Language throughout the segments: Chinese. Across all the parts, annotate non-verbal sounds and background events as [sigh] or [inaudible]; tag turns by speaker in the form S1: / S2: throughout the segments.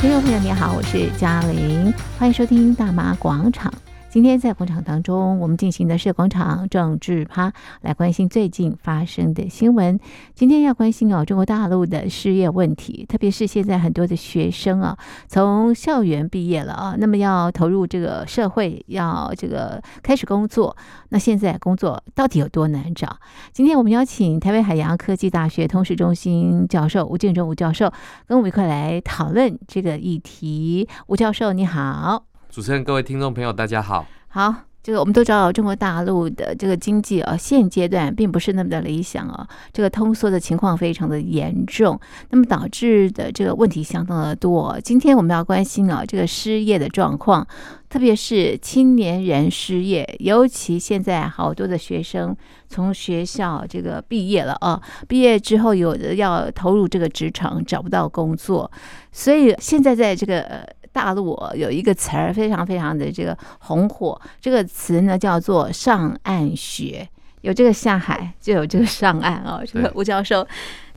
S1: 听众朋友，你好，我是嘉玲，欢迎收听《大妈广场》。今天在广场当中，我们进行的是广场政治趴，来关心最近发生的新闻。今天要关心哦，中国大陆的失业问题，特别是现在很多的学生啊，从校园毕业了啊，那么要投入这个社会，要这个开始工作，那现在工作到底有多难找？今天我们邀请台北海洋科技大学通识中心教授吴建中吴教授，跟我们一块来讨论这个议题。吴教授，你好。
S2: 主持人，各位听众朋友，大家好。
S1: 好，这个我们都知道，中国大陆的这个经济啊，现阶段并不是那么的理想啊，这个通缩的情况非常的严重，那么导致的这个问题相当的多。今天我们要关心啊，这个失业的状况，特别是青年人失业，尤其现在好多的学生从学校这个毕业了啊，毕业之后有的要投入这个职场，找不到工作，所以现在在这个。大陆有一个词儿非常非常的这个红火，这个词呢叫做上岸学，有这个下海就有这个上岸哦。这个吴教授，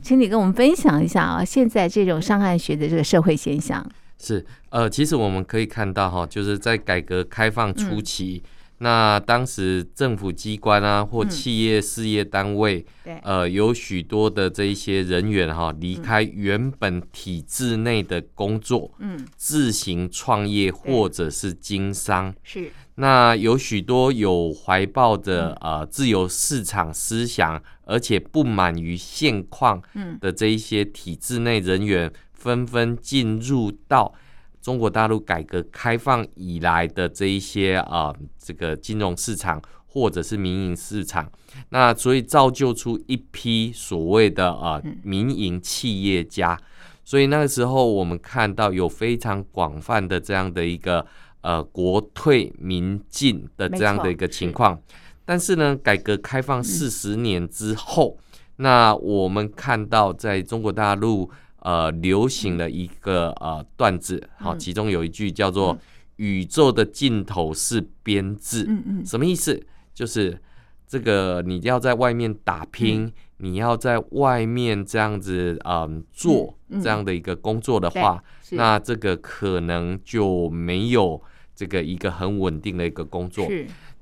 S1: 请你跟我们分享一下啊，现在这种上岸学的这个社会现象。
S2: 是呃，其实我们可以看到哈，就是在改革开放初期。嗯那当时政府机关啊，或企业事业单位，嗯、呃，有许多的这一些人员哈，离开原本体制内的工作，嗯，自行创业或者是经商，是。那有许多有怀抱的呃自由市场思想，而且不满于现况的这一些体制内人员，纷纷进入到。中国大陆改革开放以来的这一些啊、呃，这个金融市场或者是民营市场，那所以造就出一批所谓的啊、呃、民营企业家。所以那个时候我们看到有非常广泛的这样的一个呃国退民进的这样的一个情况。但是呢，改革开放四十年之后，那我们看到在中国大陆。呃，流行的一个呃段子，好，其中有一句叫做“宇宙的尽头是编制”，嗯嗯，什么意思？就是这个你要在外面打拼，你要在外面这样子嗯做这样的一个工作的话，那这个可能就没有这个一个很稳定的一个工作。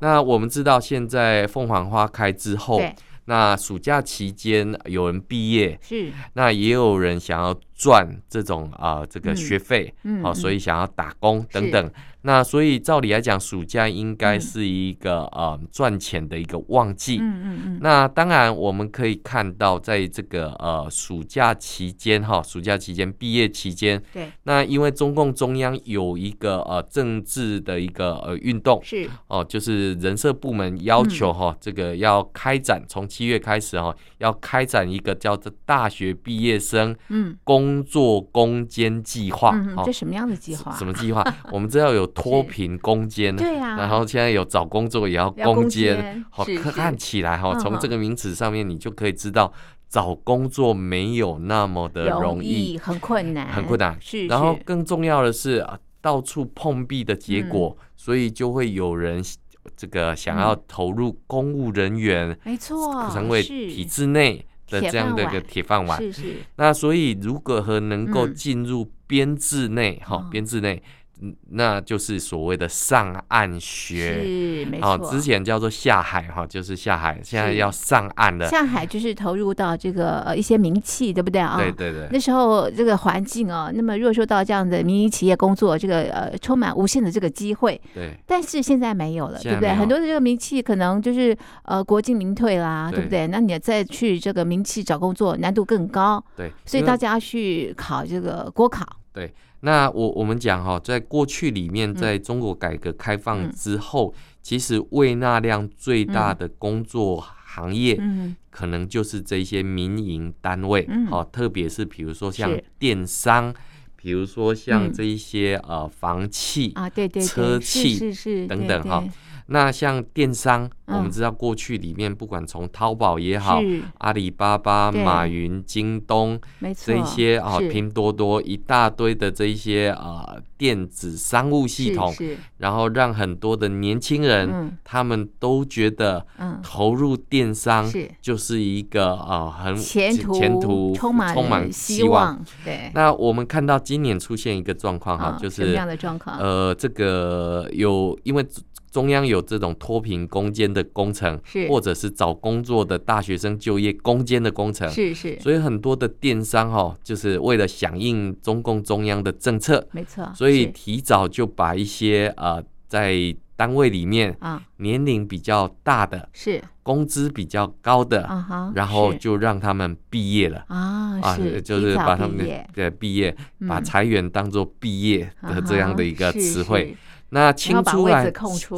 S2: 那我们知道，现在凤凰花开之后。那暑假期间有人毕业，是，那也有人想要赚这种啊、呃、这个学费，好、嗯哦，所以想要打工等等。那所以照理来讲，暑假应该是一个、嗯、呃赚钱的一个旺季。嗯嗯嗯。那当然我们可以看到，在这个呃暑假期间哈，暑假期间毕业期间，对。那因为中共中央有一个呃政治的一个呃运动是哦、呃，就是人社部门要求哈、嗯，这个要开展从七月开始哈，要开展一个叫做大学毕业生嗯工作攻坚计划。嗯，
S1: 这什么样的计划？
S2: 什么计划？我们知道有。脱贫攻坚，对呀，然后现在有找工作也要攻坚，好看起来哈，从这个名词上面你就可以知道找工作没有那么的容易，
S1: 很困难，
S2: 很困难。是，然后更重要的是到处碰壁的结果，所以就会有人这个想要投入公务人员，没错，成为体制内的这样的一个铁饭碗。是是，那所以如果和能够进入编制内，哈，编制内。那就是所谓的上岸学，是没错。哦，之前叫做下海哈，就是下海，现在要上岸了。
S1: 下海就是投入到这个呃一些名气，对不对啊？
S2: 对对对。
S1: 那时候这个环境啊，那么如果说到这样的民营企业工作，这个呃充满无限的这个机会。对。但是现在没有了，对不对？很多的这个名气可能就是呃国进民退啦，对不对？那你再去这个名气找工作难度更高。对。所以大家去考这个国考。
S2: 对。那我我们讲哈，在过去里面，在中国改革开放之后，其实为纳量最大的工作行业，可能就是这些民营单位，好，特别是比如说像电商，比如说像这一些呃房企啊，对对，车企等等哈。那像电商，我们知道过去里面不管从淘宝也好，阿里巴巴、马云、京东，这一些啊，拼多多一大堆的这一些啊电子商务系统，然后让很多的年轻人他们都觉得投入电商就是一个啊很前途前途充满充满希望。对，那我们看到今年出现一个状况哈，就是呃这个有因为。中央有这种脱贫攻坚的工程，是。或者是找工作的大学生就业攻坚的工程，是是。所以很多的电商哈，就是为了响应中共中央的政策，没错。所以提早就把一些呃在单位里面啊。年龄比较大的，是。工资比较高的，然后就让他们毕业了。啊啊，就是把他们的毕业，把裁员当做毕业的这样的一个词汇。那清出来，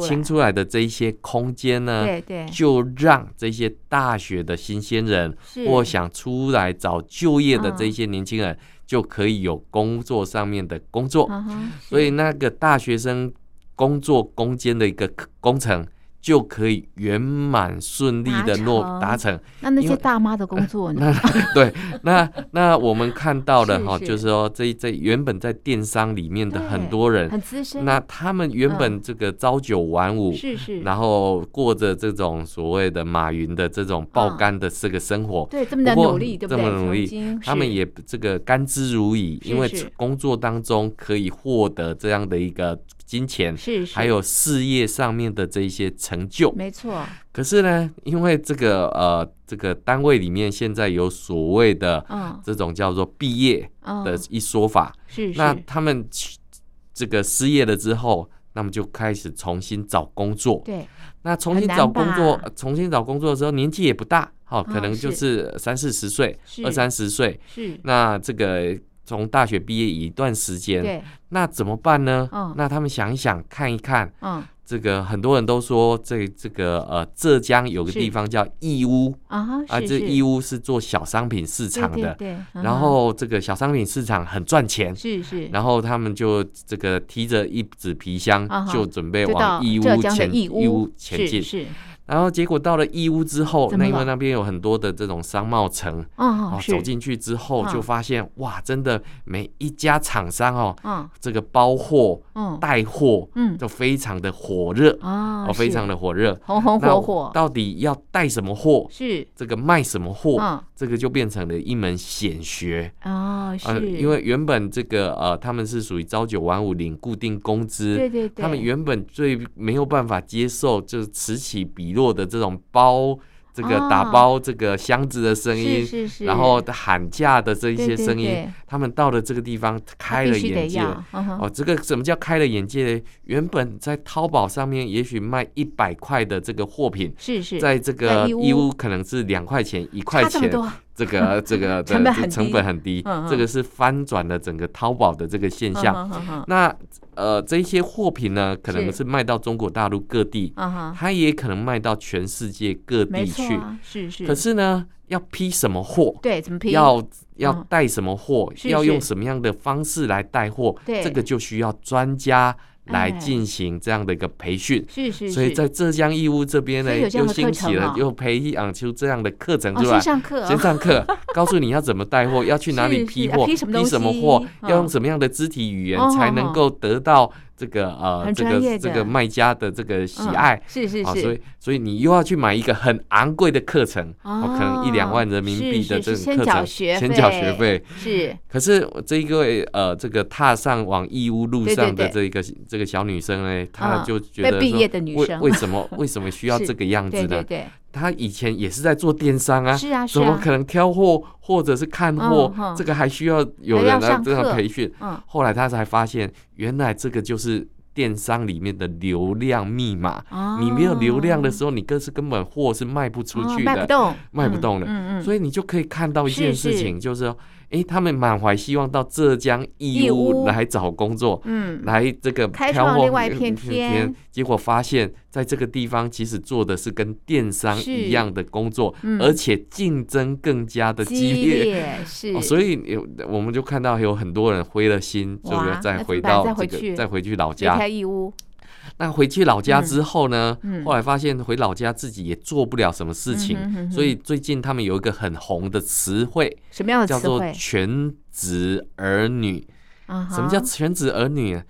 S2: 清出来的这一些空间呢，对对，就让这些大学的新鲜人或想出来找就业的这些年轻人，就可以有工作上面的工作。所以那个大学生工作攻坚的一个工程。就可以圆满顺利的落达成。
S1: 那那些大妈的工作呢？
S2: 那 [laughs] 对，那那我们看到的哈，就是说这这原本在电商里面的很多人，很资深，那他们原本这个朝九晚五，是是，然后过着这种所谓的马云的这种爆肝的这个生活，
S1: 对，这么的努力，对不对？
S2: 这么努力，他们也这个甘之如饴，因为工作当中可以获得这样的一个。金钱还有事业上面的这一些成就，没错。可是呢，因为这个呃，这个单位里面现在有所谓的这种叫做毕业的一说法。那他们这个失业了之后，那么就开始重新找工作。对。那重新找工作，重新找工作的时候，年纪也不大，好、哦，可能就是三四十岁，二三十岁。是。那这个。从大学毕业一段时间，那怎么办呢？那他们想一想，看一看，这个很多人都说，这这个呃，浙江有个地方叫义乌。啊，这义乌是做小商品市场的，然后这个小商品市场很赚钱，是是，然后他们就这个提着一纸皮箱，就准备往义乌前义乌。前进。然后结果到了义乌之后，那因为那边有很多的这种商贸城，哦，走进去之后就发现，哇，真的每一家厂商哦，这个包货、带货，嗯，都非常的火热，哦，非常的火热，红红火火。到底要带什么货？是。这个卖什么货？这个就变成了一门显学。啊，是，因为原本这个呃，他们是属于朝九晚五领固定工资，对对对，他们原本最没有办法接受就是此起彼落的这种包，这个打包这个箱子的声音，是是是，然后喊价的这一些声音，对对对，他们到了这个地方开了眼界。哦，这个什么叫开了眼界呢？原本在淘宝上面也许卖一百块的这个货品，是是，在这个义乌可能是两块钱、一块钱。这个 [laughs] 这个的成本很低，成本很低，这个是翻转了整个淘宝的这个现象。那呃，这些货品呢，可能是卖到中国大陆各地，它也可能卖到全世界各地去。是是。可是呢，要批什么货？对，怎么批？要要带什么货？要用什么样的方式来带货？这个就需要专家。来进行这样的一个培训，是是，所以在浙江义乌这边呢，又兴起了，又培养出这样的课程出来。先上课，先上课，告诉你要怎么带货，要去哪里批货，批什么货，要用什么样的肢体语言才能够得到。这个呃，这个这个卖家的这个喜爱，是是是，所以所以你又要去买一个很昂贵的课程，哦，可能一两万人民币的这个课程，先缴学费，是。可是这一位呃，这个踏上往义乌路上的这一个这个小女生呢，她就觉得说，为为什么为什么需要 [laughs] 这个样子呢？他以前也是在做电商啊，是啊，怎么可能挑货或者是看货？这个还需要有人来这样培训。后来他才发现，原来这个就是电商里面的流量密码。你没有流量的时候，你更是根本货是卖不出去的，卖不动，卖不动的。所以你就可以看到一件事情，就是说。哎，他们满怀希望到浙江义乌来找工作，嗯，来这个开创另外一片天，结果发现在这个地方其实做的是跟电商一样的工作，而且竞争更加的激烈，是，所以有我们就看到有很多人灰了心，就是再回到这个再回去老家。义乌。那回去老家之后呢，后来发现回老家自己也做不了什么事情，所以最近他们有一个很红的词汇，
S1: 什么样的词汇？
S2: 叫做全职儿女。什么叫全职儿女？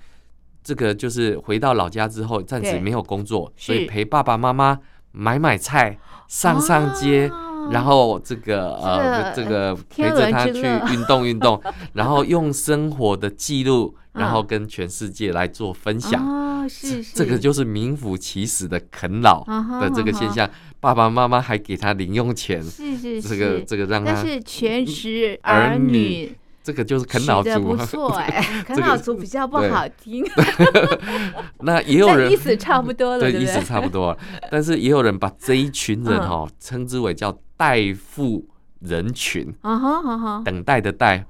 S2: 这个就是回到老家之后，暂时没有工作，所以陪爸爸妈妈买买菜、上上街，然后这个呃，这个陪着他去运动运动，[laughs] 然后用生活的记录，然后跟全世界来做分享。哦是，这个就是名副其实的啃老的这个现象。爸爸妈妈还给他零用钱，是是是，这个这个让他。但是全职儿女。这个就是啃老族，
S1: 不错哎，[laughs] [laughs] 啃老族比较不好听。
S2: 那也有人
S1: 意思差不多了，对，
S2: 意思差不多。但是也有人把这一群人哈称之为叫代付人群。等待的待，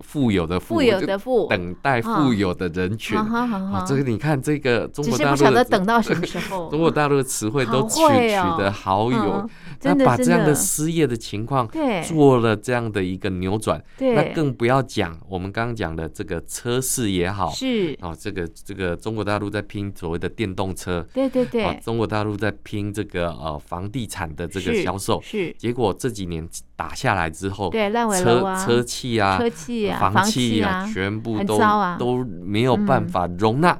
S2: 富有的富，
S1: 富有的富，
S2: 等待富有的人群。啊，这个你看，这个中国大陆，
S1: 只是不晓得等到什么时候。[laughs]
S2: 中国大陆的词汇都取取得好有。那把这样的失业的情况做了这样的一个扭转，那更不要讲我们刚刚讲的这个车市也好，是。啊，这个这个中国大陆在拼所谓的电动车，对对对，中国大陆在拼这个呃房地产的这个销售，是，结果这几年打下来之后，对，烂尾楼啊，车气啊，车气啊，房气啊，全部都都没有办法容纳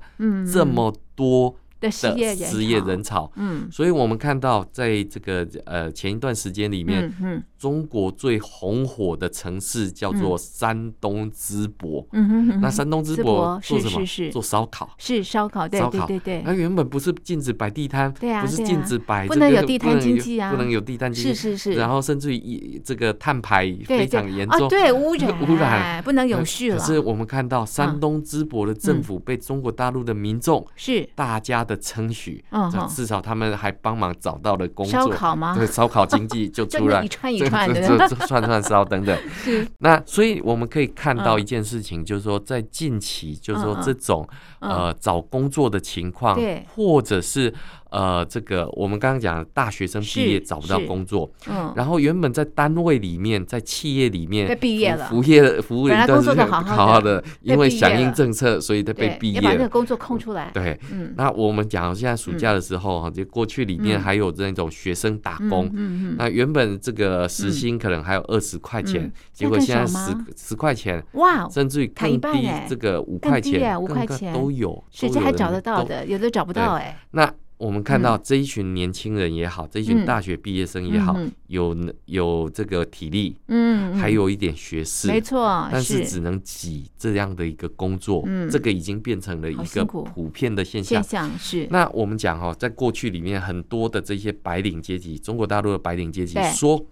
S2: 这么多。的失业人潮，嗯，所以我们看到，在这个呃前一段时间里面，嗯，中国最红火的城市叫做山东淄博，嗯哼，那山东淄博做什么？做烧烤，是烧烤，对对对对。那原本不是禁止摆地摊，对啊，不是禁止摆，
S1: 不能有地摊经济啊，
S2: 不能有地摊经济，是是是。然后甚至于这个碳排非常严重，
S1: 对污染。[laughs] 污染。不能有序了。
S2: 可是我们看到山东淄博的政府被中国大陆的民众是。大家的。的称许，至少他们还帮忙找到了工作，烧烤吗？对，烧烤经济就 [laughs] 出来，一串一串的，[laughs] 串串烧等等。[laughs] 是，那所以我们可以看到一件事情，就是说在近期，就是说这种呃找工作的情况，或者是。呃，这个我们刚刚讲，大学生毕业找不到工作，嗯，然后原本在单位里面，在企业里面被毕业了，服业服务一段时间好好的，因为响应政策，所以他被毕业，要把那个工作空出来。对，嗯，那我们讲现在暑假的时候哈，就过去里面还有那种学生打工，嗯嗯，那原本这个时薪可能还有二十块钱，结果现在十十块钱，哇，甚至于更低，这个五块钱、五块钱。都有，甚至还找得到的，有的找不到哎，那。我们看到这一群年轻人也好，这一群大学毕业生也好，有有这个体力，嗯，还有一点学识，没错，但是只能挤这样的一个工作，这个已经变成了一个普遍的现象。现象是。那我们讲哈，在过去里面，很多的这些白领阶级，中国大陆的白领阶级说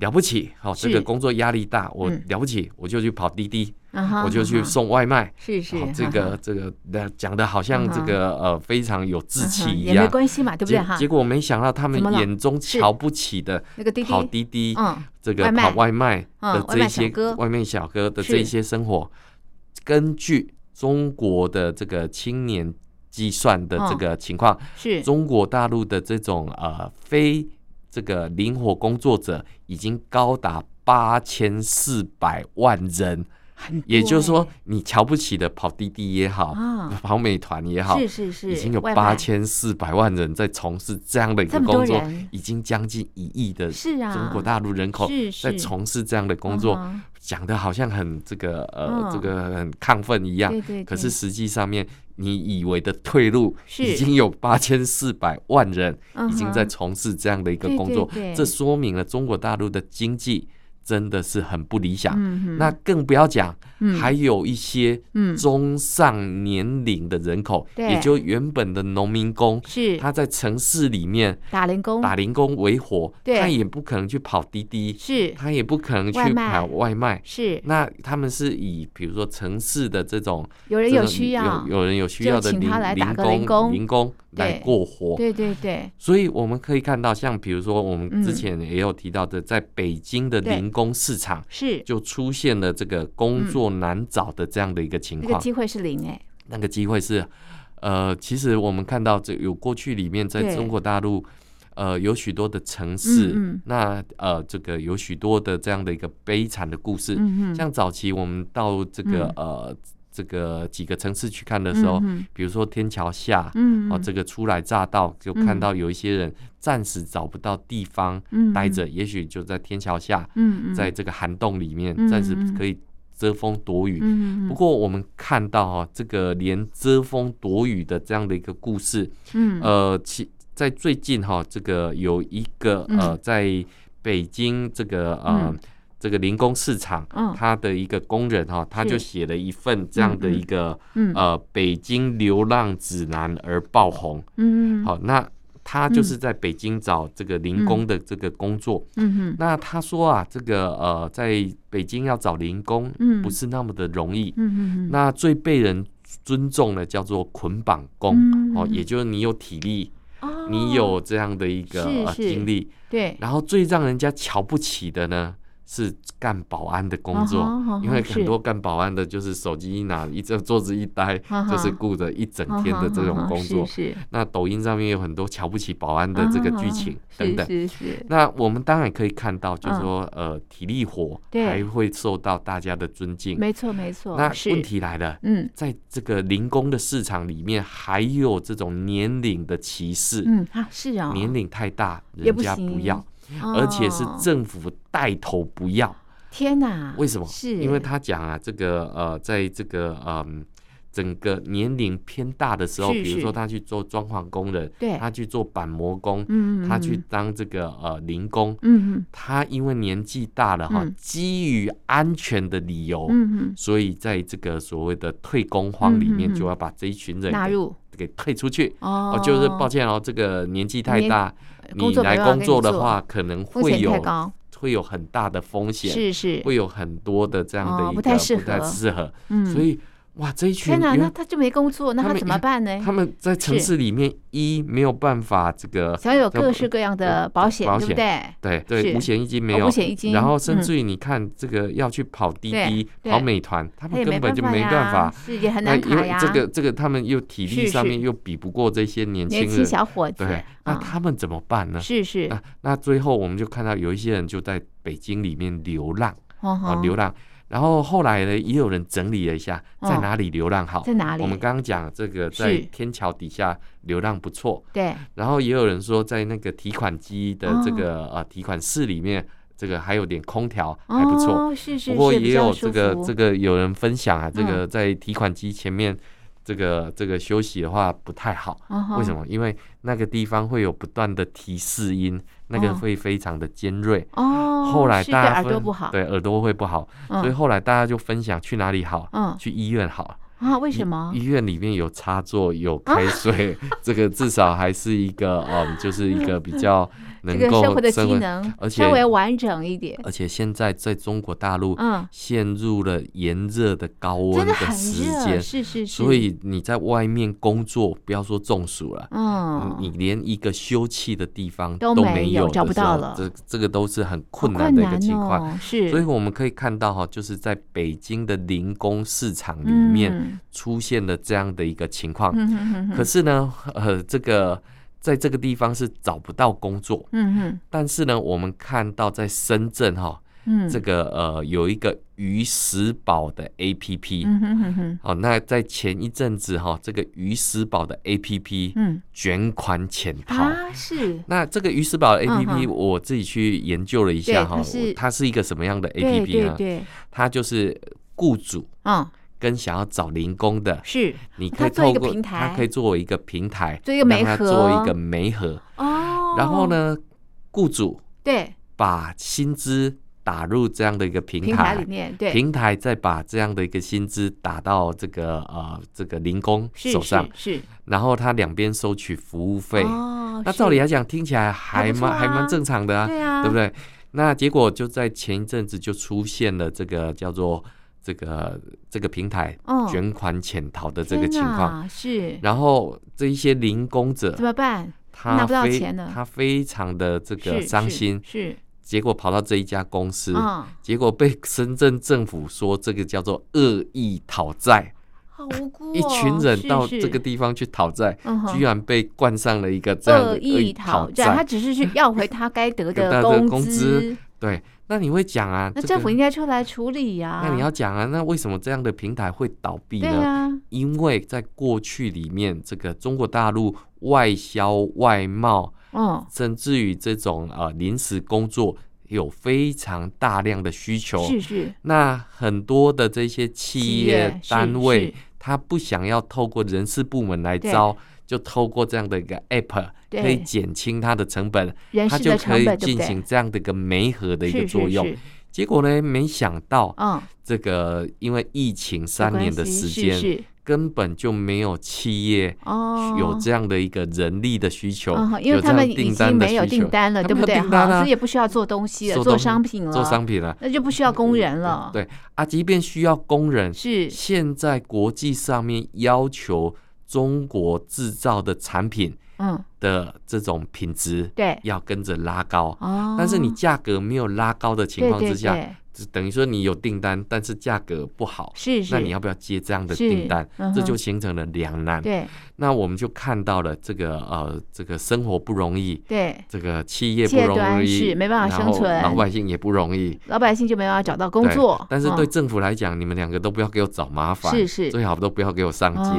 S2: 了不起，好，这个工作压力大，我了不起，我就去跑滴滴。我就去送外卖，是是，这个这个讲的好像这个呃非常有志气一样，也没关系嘛，对不对？结果没想到他们眼中瞧不起的那个跑滴滴，这个跑外卖的这些外卖小哥的这些生活，根据中国的这个青年计算的这个情况，是。中国大陆的这种呃非这个灵活工作者已经高达八千四百万人。也就是说，你瞧不起的跑滴滴也好，跑美团也好，是是是，已经有八千四百万人在从事这样的一个工作，已经将近一亿的中国大陆人口在从事这样的工作，讲的好像很这个呃这个很亢奋一样，可是实际上面你以为的退路，已经有八千四百万人已经在从事这样的一个工作，这说明了中国大陆的经济。真的是很不理想，嗯、那更不要讲，嗯、还有一些中上年龄的人口，嗯、也就原本的农民工，是。他在城市里面打零工，打零工为活，他也不可能去跑滴滴，是。他也不可能去跑外卖，是。那他们是以比如说城市的这种有人有需要，有有人有需要的零零工零工。来过活，对对对，所以我们可以看到，像比如说我们之前也有提到的，在北京的零工市场是。就出现了这个工作难找的这样的一个情况，那个机会是零哎，那个机会是，呃，其实我们看到这有过去里面在中国大陆，呃，有许多的城市，那呃，这个有许多的这样的一个悲惨的故事，像早期我们到这个呃。这个几个城市去看的时候，
S1: 嗯、
S2: 比如说天桥下，
S1: 嗯，
S2: 哦，这个初来乍到就看到有一些人暂时找不到地方待着，嗯、也许就在天桥下，嗯，在这个涵洞里面暂时可以遮风躲雨。嗯，不过我们看到哈，这个连遮风躲雨的这样的一个故事，嗯，呃，其在最近哈，这个有一个呃，在北京这个呃。嗯这个零工市场，他的一个工人哈，他就写了一份这样的一个呃北京流浪指南而爆红。嗯，好，那他就是在北京找这个零工的这个工作。嗯哼，那他说啊，这个呃，在北京要找零工，不是那么的容易。嗯哼，那最被人尊重的叫做捆绑工，哦，也就是你有体力，你有这样的一个经历。对，然后最让人家瞧不起的呢，是干保安的工作，因为很多干保安的，就是手机一拿，一这桌子一呆，就是顾着一整天的这种工作。那抖音上面有很多瞧不起保安的这个剧情等等。那我们当然可以看到，就是说，呃，体力活还会受到大家的尊敬。
S1: 没错，没错。
S2: 那问题来了，嗯，在这个零工的市场里面，还有这种年龄的歧视。
S1: 嗯，啊，是啊，
S2: 年龄太大，人家不要。而且是政府带头不要，
S1: 天哪！
S2: 为什么？是。因为他讲啊，这个呃，在这个嗯，整个年龄偏大的时候，比如说他去做装潢工人，对，他去做板模工，嗯，他去当这个呃零工，嗯，他因为年纪大了哈，基于安全的理由，嗯，所以在这个所谓的退工荒里面，就要把这一群人纳入。给退出去。哦，就是抱歉哦，这个年纪太大，你来工作的话，可能会有会有很大的风险，是是，会有很多的这样的一个不太适合，嗯，所以。哇，这一群
S1: 天哪，那他就没工作，那他怎么办呢？
S2: 他们在城市里面一没有办法这个
S1: 享有各式各样的保险，对不对？
S2: 对对，五险一金没有，五险一金。然后甚至于你看这个要去跑滴滴、跑美团，他们根本就没办法，
S1: 是也很难卡呀。
S2: 这个这个他们又体力上面又比不过这些年轻人
S1: 小伙子，
S2: 对，那他们怎么办呢？
S1: 是是。
S2: 那那最后我们就看到有一些人就在北京里面流浪，啊，流浪。然后后来呢，也有人整理了一下，在哪里流浪好？
S1: 在哪里？
S2: 我们刚刚讲这个在天桥底下流浪不错。
S1: 对。
S2: 然后也有人说，在那个提款机的这个呃提款室里面，这个还有点空调，还不错。是是。不过也有这个这个有人分享啊，这个在提款机前面这个这个休息的话不太好。为什么？因为那个地方会有不断的提示音。那个会非常的尖锐哦，后来大家对耳朵不好，对耳朵会不好，所以后来大家就分享去哪里好，嗯，去医院好
S1: 啊？为什么？
S2: 医院里面有插座，有开水，[laughs] 这个至少还是一个嗯，就是一个比较能够
S1: 生活的机能，而且稍微完整一点。
S2: 而且现在在中国大陆，嗯，陷入了炎热的高温的时间，是是是，所以你在外面工作，不要说中暑了，嗯，你连一个休憩的地方都没有。找不到了，这这个都是很困难的一个情况，是，所以我们可以看到哈，就是在北京的零工市场里面出现了这样的一个情况。可是呢，呃，这个在这个地方是找不到工作。嗯哼，但是呢，我们看到在深圳哈。嗯，这个呃有一个鱼食宝的 APP，嗯哼哼哼，哦，那在前一阵子哈，这个鱼食宝的 APP，嗯，卷款潜逃啊，是。那这个鱼食宝的 APP，我自己去研究了一下哈，它是一个什么样的 APP 呢？对，它就是雇主，嗯，跟想要找零工的，是，你可以透过它可以作为一个平台，让它做一个媒合。哦，然后呢，雇主对。把薪资。打入这样的一个平台，平台里面，对，平台再把这样的一个薪资打到这个呃这个零工手上，是，是是然后他两边收取服务费。哦，那照理来讲，听起来还蛮还，啊、还蛮正常的啊，对啊，对不对？那结果就在前一阵子就出现了这个叫做这个这个平台卷款潜逃的这个情况，是。然后这一些零工者怎么办？他拿不到钱了，他非常的这个伤心，是。是结果跑到这一家公司，哦、结果被深圳政府说这个叫做恶意讨债，好无辜、哦、[laughs] 一群人到这个地方去讨债，居然被冠上了一个这样的恶意讨债。他只是去要回他该得的 [laughs] 工资。对，那你会讲啊？
S1: 那政府应该出来处理呀。
S2: 那你要讲啊？那为什么这样的平台会倒闭呢？因为在过去里面，这个中国大陆外销外贸，
S1: 哦，
S2: 甚至于这种呃临时工作有非常大量的需求。
S1: 是是。
S2: 那很多的这些企业单位，他不想要透过人事部门来招。就透过这样的一个 app，可以减轻它的成本，它就可以进行这样的一个媒合的一个作用。结果呢，没想到，这个因为疫情三年的时间，根本就没有企业有这样的一个人力的需求，
S1: 因为他们已经没有订单了，对不对？哈，所以也不需要做东西了，做商品了，
S2: 做商品了，
S1: 那就不需要工人了。
S2: 对。啊，即便需要工人，
S1: 是。
S2: 现在国际上面要求。中国制造的产品，嗯，的这种品质，对，要跟着拉高。哦，但是你价格没有拉高的情况之下，就等于说你有订单，但是价格不好，是是，那你要不要接这样的订单？这就形成了两难。对，那我们就看到了这个呃，这个生活不容易，对，这个企业不容易，是没办法生存，老百姓也不容易，
S1: 老百姓就没办法找到工作。
S2: 但是对政府来讲，你们两个都不要给我找麻烦，是是，最好都不要给我上街。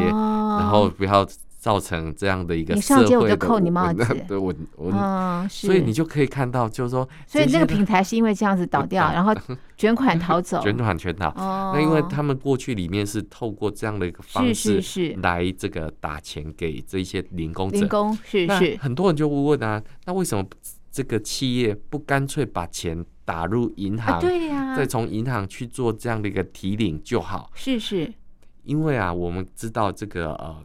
S2: 然后不要造成这样的一个社会的，你上街我就扣你帽子。[laughs] 对，我我，嗯，所以你就可以看到，就是说，
S1: 所以那个平台是因为这样子倒掉，然后卷款逃走，[laughs]
S2: 卷款全逃。哦，那因为他们过去里面是透过这样的一个方式是来这个打钱给这些零工者，
S1: 零工是是。
S2: 很多人就会问啊，那为什么这个企业不干脆把钱打入银行？对呀，再从银行去做这样的一个提领就好。
S1: 是是。
S2: 因为啊，我们知道这个呃，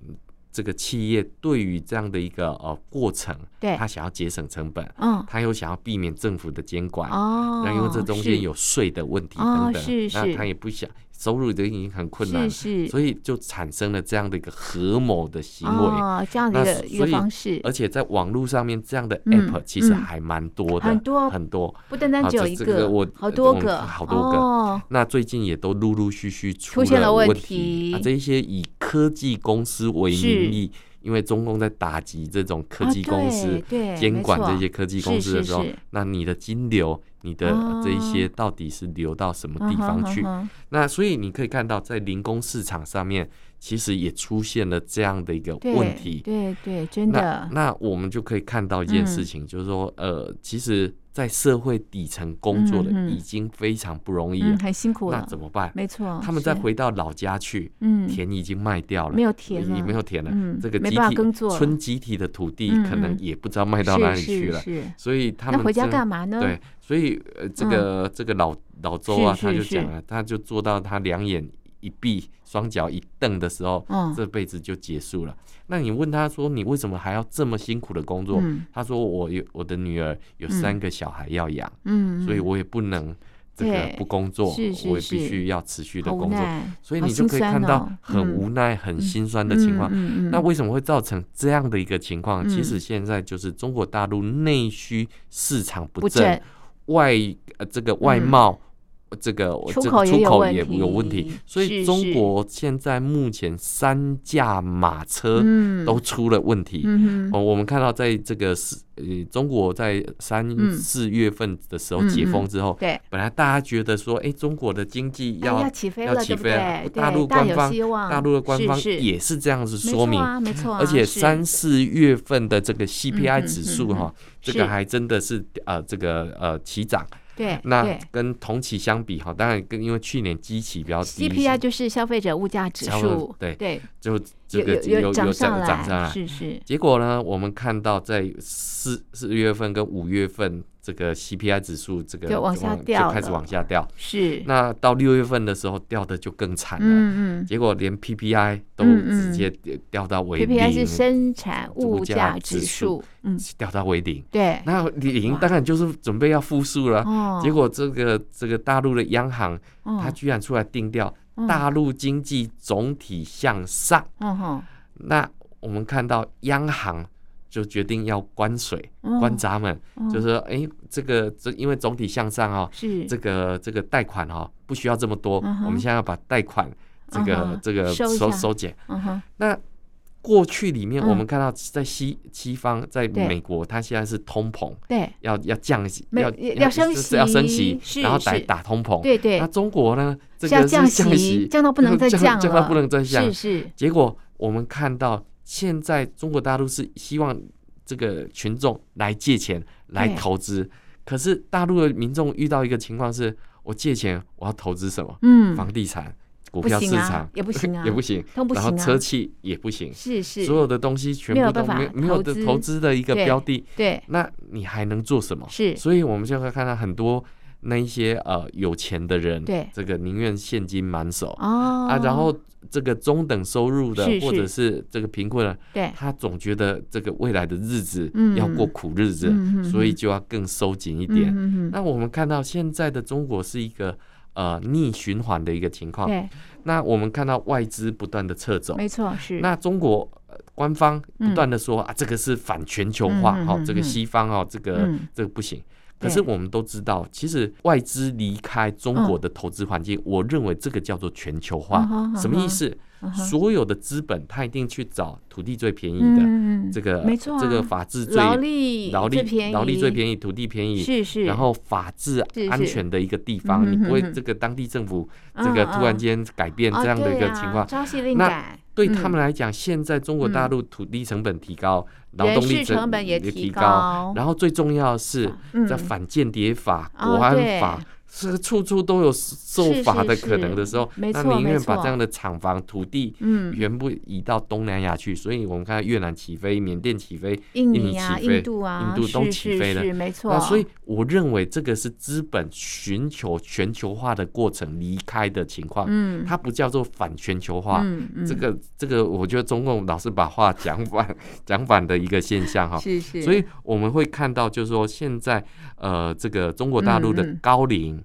S2: 这个企业对于这样的一个呃过程，对，他想要节省成本，嗯，他又想要避免政府的监管，哦，那因为这中间有税的问题等等，是是，那他也不想。收入都已经很困难，是是，所以就产生了这样的一个合谋的行为，
S1: 哦，这样的一个方式。
S2: 而且在网络上面，这样的 app 其实还蛮多的，很多很多，
S1: 不单单只有一个，我好多个，
S2: 好多个。那最近也都陆陆续续出现了问题。啊，这一些以科技公司为名义，因为中共在打击这种科技公司，监管这些科技公司的时候，那你的金流。你的这一些到底是流到什么地方去？那所以你可以看到，在零工市场上面，其实也出现了这样的一个问题。
S1: 对对，真的。
S2: 那我们就可以看到一件事情，就是说，呃，其实。在社会底层工作的已经非常不容易了，
S1: 很辛苦了。
S2: 那怎么办？
S1: 没错，
S2: 他们再回到老家去，嗯，田已经卖掉了，
S1: 没有田了，
S2: 也没有田了。这个集体村集体的土地可能也不知道卖到哪里去了。是，所以他们
S1: 回家干嘛呢？
S2: 对，所以呃，这个这个老老周啊，他就讲了，他就做到他两眼一闭，双脚一蹬的时候，这辈子就结束了。那你问他说，你为什么还要这么辛苦的工作？他说，我有我的女儿有三个小孩要养，嗯所以我也不能这个不工作，我也必须要持续的工作。所以你就可以看到很无奈、很心酸的情况。那为什么会造成这样的一个情况？其实现在就是中国大陆内需市场不振，外呃这个外贸。这个我这出口也有问题，所以中国现在目前三驾马车都出了问题。哦，我们看到在这个四呃中国在三四月份的时候解封之后，对，本来大家觉得说，哎，中国的经济要要起飞了，对不对？大陆官方大陆的官方也是这样子说明，没错，而且三四月份的这个 CPI 指数哈，这个还真的是呃这个呃起涨。对，那跟同期相比哈，当然跟因为去年基期比较低
S1: ，CPI 就是消费者物价指数，
S2: 对对，就这个有有涨上来，是是。结果呢，我们看到在四四月份跟五月份。这个 CPI 指数，这个就往下掉，就开始往下掉。是，那到六月份的时候，掉的就更惨了。嗯嗯。结果连 PPI 都直接掉到为零。PPI
S1: 是生产物价指数，嗯，
S2: 掉到为零。对。那零当然就是准备要复苏了。哦。结果这个这个大陆的央行，它居然出来定调，大陆经济总体向上。嗯哼。那我们看到央行。就决定要关水、关闸门，就是说，哎，这个这因为总体向上哦，是。这个这个贷款哈不需要这么多，我们现在要把贷款这个这个收收减。那过去里面，我们看到在西西方，在美国，它现在是通膨，
S1: 对，
S2: 要要降息，
S1: 要要升息，
S2: 要升息，然后打打通膨，
S1: 对对。
S2: 那中国呢？这个是降息，
S1: 降到不能再降了，[laughs]
S2: 降到不能再降。
S1: 是是。
S2: 结果我们看到，现在中国大陆是希望这个群众来借钱来投资，可是大陆的民众遇到一个情况是，我借钱我要投资什么？嗯，房地产。股票市场？
S1: 也不行啊，
S2: 也不行，[laughs] 然后车企也不行，
S1: 是是，
S2: 所有的东西全部都没没有的投资。的一个标的，
S1: 对，
S2: 那你还能做什么？
S1: 是，
S2: 所以我们就会看到很多那一些呃有钱的人，
S1: 对，
S2: 这个宁愿现金满手。啊，然后这个中等收入的或者是这个贫困的，
S1: 对，
S2: 他总觉得这个未来的日子要过苦日子，所以就要更收紧一点。那我们看到现在的中国是一个。呃，逆循环的一个情况。对，那我们看到外资不断的撤走，
S1: 没错，是。
S2: 那中国官方不断的说、嗯、啊，这个是反全球化，好、嗯哦，这个西方哦，这个、嗯、这个不行。可是我们都知道，其实外资离开中国的投资环境，我认为这个叫做全球化。什么意思？所有的资本，他一定去找土地最便宜的，这个没错，这个法治最劳力劳力劳力最便宜，土地便宜是是，然后法治安全的一个地方，你不会这个当地政府这个突然间改变这样的一个情况。那对他们来讲，现在中国大陆土地成本提高。劳动力成本也提高，然后最重要的是在反间谍法、国安法。是处处都有受罚的可能的时候，那宁愿把这样的厂房、土地，嗯全部移到东南亚去。所以我们看到越南起飞、缅甸起飞、印尼起飞、印度啊、印度都起飞了。没错。那所以我认为这个是资本寻求全球化的过程离开的情况。嗯，它不叫做反全球化。这个这个，我觉得中共老是把话讲反，[laughs] 讲反的一个现象哈。是是。所以我们会看到，就是说现在呃，这个中国大陆的高龄。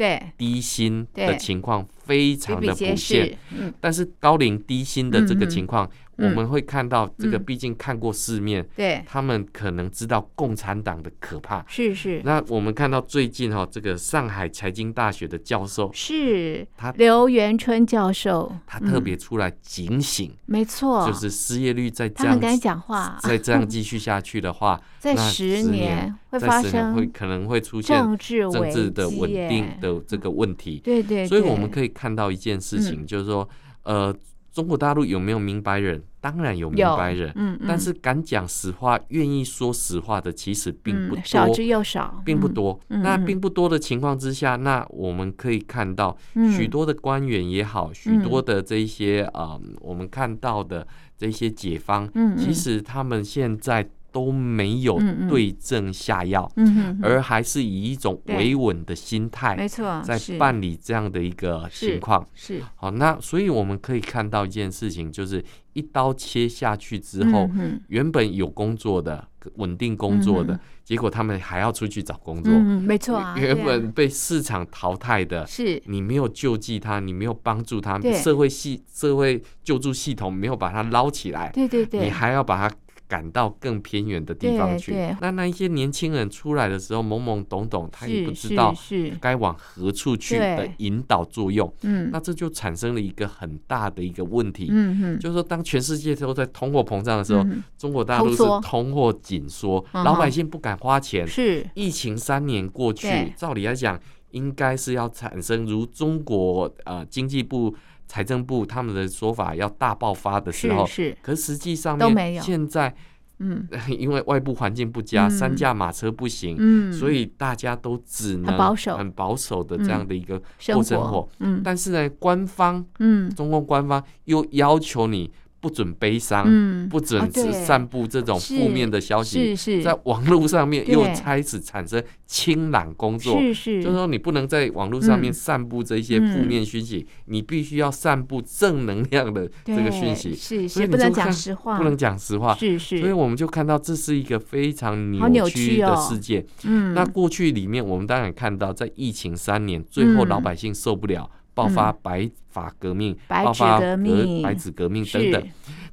S2: 对。低薪的情况非常的普遍，嗯，但是高龄低薪的这个情况。我们会看到这个，毕竟看过世面，对，他们可能知道共产党的可怕。是是。那我们看到最近哈，这个上海财经大学的教授是他
S1: 刘元春教授，
S2: 他特别出来警醒，
S1: 没错，
S2: 就是失业率在这样，
S1: 敢讲话，[laughs]
S2: 再这样继续下去的话，[laughs]
S1: 在十年会发生
S2: 会可能会出现政治政治的稳定的这个问题。对对。所以我们可以看到一件事情，就是说，呃。中国大陆有没有明白人？当然有明白人，嗯，嗯，但是敢讲实话、愿意说实话的其实并不多，
S1: 少之又少，
S2: 并不多。嗯、那并不多的情况之下，那我们可以看到许多的官员也好，许、嗯、多的这一些啊、嗯，我们看到的这些解方，嗯，其实他们现在。都没有对症下药，嗯，而还是以一种维稳的心态，没错，在办理这样的一个情况，是好。那所以我们可以看到一件事情，就是一刀切下去之后，原本有工作的、稳定工作的，结果他们还要出去找工作，
S1: 嗯，没错啊。
S2: 原本被市场淘汰的，是。你没有救济他，你没有帮助他，社会系社会救助系统没有把他捞起来，对对对，你还要把他。赶到更偏远的地方去，那那一些年轻人出来的时候懵懵懂懂，他也不知道该往何处去的引导作用，嗯，那这就产生了一个很大的一个问题，嗯，就是说当全世界都在通货膨胀的时候，中国大陆是通货紧缩，老百姓不敢花钱，是。疫情三年过去，照理来讲应该是要产生如中国呃经济部。财政部他们的说法要大爆发的时候，是，是，可实际上面现在，嗯，[laughs] 因为外部环境不佳，嗯、三驾马车不行，嗯，所以大家都只能很保守、很保守的这样的一个过生活，嗯，但是呢，官方，嗯，中共官方又要求你。不准悲伤，嗯、不准只散布这种负面的消息，在网络上面又开始产生清朗工作，是是，就是说你不能在网络上面散布这些负面讯息，嗯、你必须要散布正能量的这个讯息，是是，所以不能讲实话，不能讲实话，是是，所以我们就看到这是一个非常扭曲的世界。嗯，那过去里面我们当然看到，在疫情三年，最后老百姓受不了。爆发白法革命，爆发革白纸革命等等。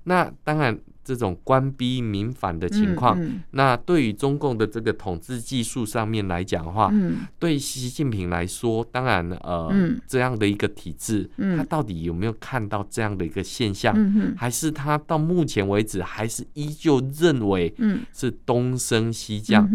S2: 那当然，这种官逼民反的情况，嗯嗯、那对于中共的这个统治技术上面来讲的话，嗯、对习近平来说，当然呃，嗯、这样的一个体制，嗯、他到底有没有看到这样的一个现象？嗯、还是他到目前为止还是依旧认为是东升西降？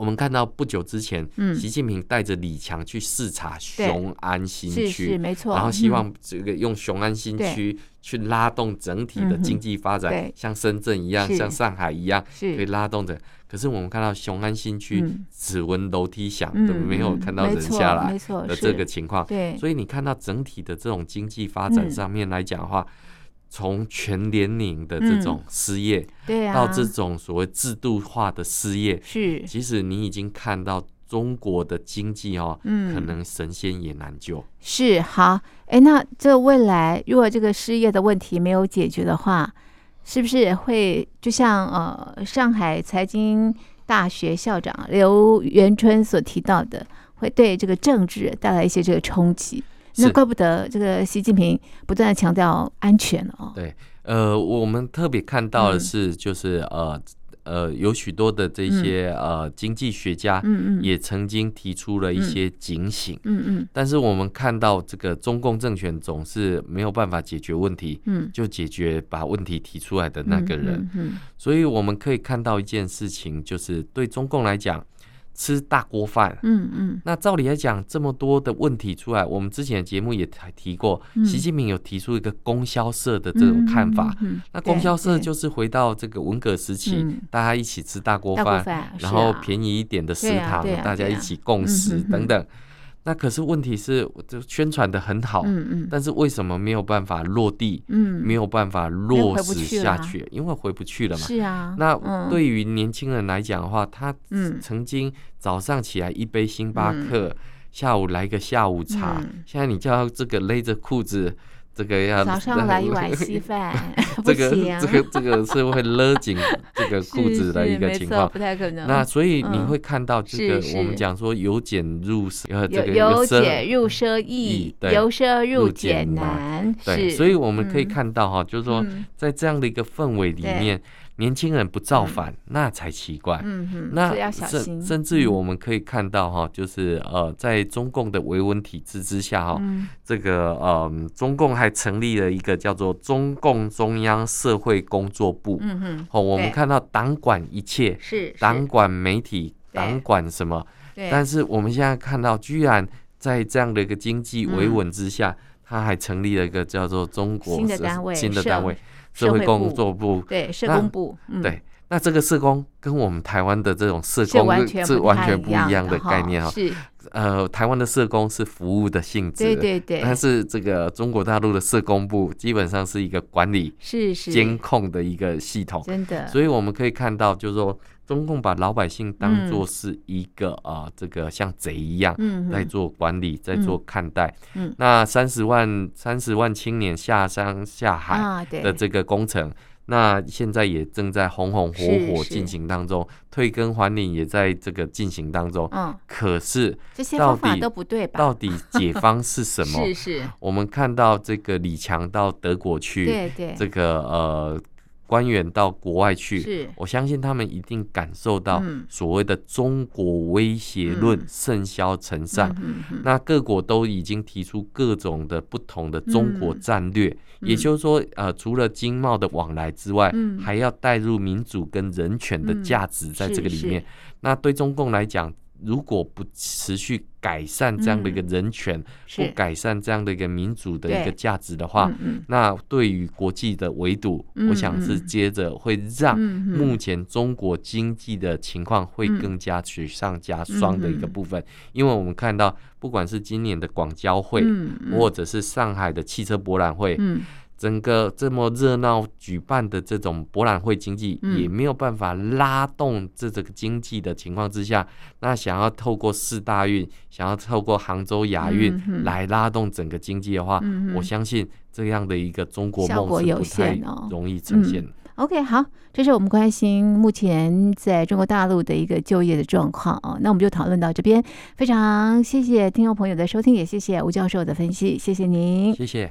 S2: 我们看到不久之前，习近平带着李强去视察雄安新区，
S1: 没错，
S2: 然后希望这个用雄安新区去拉动整体的经济发展，像深圳一样，像上海一样，可以拉动的。可是我们看到雄安新区只闻楼梯响，都没有看到人下来的这个情况。对，所以你看到整体的这种经济发展上面来讲的话。从全年龄的这种失业，对啊，到这种所谓制度化的失业，是，其实你已经看到中国的经济哦，嗯，可能神仙也难救。
S1: 是好，哎，那这未来如果这个失业的问题没有解决的话，是不是会就像呃上海财经大学校长刘元春所提到的，会对这个政治带来一些这个冲击？那怪不得这个习近平不断的强调安全哦。
S2: 对，呃，我们特别看到的是，就是呃呃，有许多的这些呃经济学家，嗯嗯，也曾经提出了一些警醒，嗯嗯。但是我们看到这个中共政权总是没有办法解决问题，嗯，就解决把问题提出来的那个人，嗯。所以我们可以看到一件事情，就是对中共来讲。吃大锅饭，嗯嗯，那照理来讲，这么多的问题出来，我们之前的节目也提过，习近平有提出一个供销社的这种看法，那供销社就是回到这个文革时期，大家一起吃大锅饭，然后便宜一点的食堂，大家一起共食等等。那可是问题是，就宣传的很好，嗯嗯，但是为什么没有办法落地？嗯，没有办法落实下去，因为回不去了嘛。是啊。那对于年轻人来讲的话，他曾经早上起来一杯星巴克，下午来个下午茶，现在你叫他这个勒着裤子。这个要
S1: 早上来一碗稀饭，[laughs]
S2: 这个这个这个是会勒紧这个裤子的一个情况，
S1: 不太可能。
S2: 那所以你会看到这个，我们讲说由俭入奢，
S1: 呃，这个由俭入奢易，由奢入俭难。
S2: 对，所以我们可以看到哈，就是说在这样的一个氛围里面。年轻人不造反，那才奇怪。嗯哼，那甚甚至于我们可以看到哈，就是呃，在中共的维稳体制之下哈，这个呃，中共还成立了一个叫做中共中央社会工作部。嗯哼，哦，我们看到党管一切，是党管媒体，党管什么？但是我们现在看到，居然在这样的一个经济维稳之下，他还成立了一个叫做中国新的单位，新的单位。社会工作部，
S1: 对社工部，
S2: 对，那这个社工跟我们台湾的这种社工是完全不一样的概念哈。是，呃，台湾的社工是服务的性质，对对对。但是这个中国大陆的社工部基本上是一个管理、是是监控的一个系统，真的。所以我们可以看到，就是说。中共把老百姓当做是一个啊、嗯呃，这个像贼一样在做管理，嗯、在做看待。嗯、那三十万三十万青年下山下海的这个工程，啊、那现在也正在红红火火进行当中，退耕还林也在这个进行当中。嗯、可是
S1: 这些方法都不对吧？
S2: 到底解方是什么？[laughs] 是是。我们看到这个李强到德国去，对对，这个呃。官员到国外去，我相信他们一定感受到所谓的中国威胁论甚嚣尘上。那各国都已经提出各种的不同的中国战略，也就是说，呃，除了经贸的往来之外，还要带入民主跟人权的价值在这个里面。那对中共来讲，如果不持续改善这样的一个人权，不改善这样的一个民主的一个价值的话，那对于国际的围堵，我想是接着会让目前中国经济的情况会更加雪上加霜的一个部分。因为我们看到，不管是今年的广交会，或者是上海的汽车博览会。整个这么热闹举办的这种博览会经济，也没有办法拉动这这个经济的情况之下，那想要透过四大运，想要透过杭州亚运来拉动整个经济的话，我相信这样的一个中国梦是不太容易呈现。
S1: OK，好，这是我们关心目前在中国大陆的一个就业的状况啊。那我们就讨论到这边，非常谢谢听众朋友的收听，也谢谢吴教授的分析，谢谢您，
S2: 谢谢。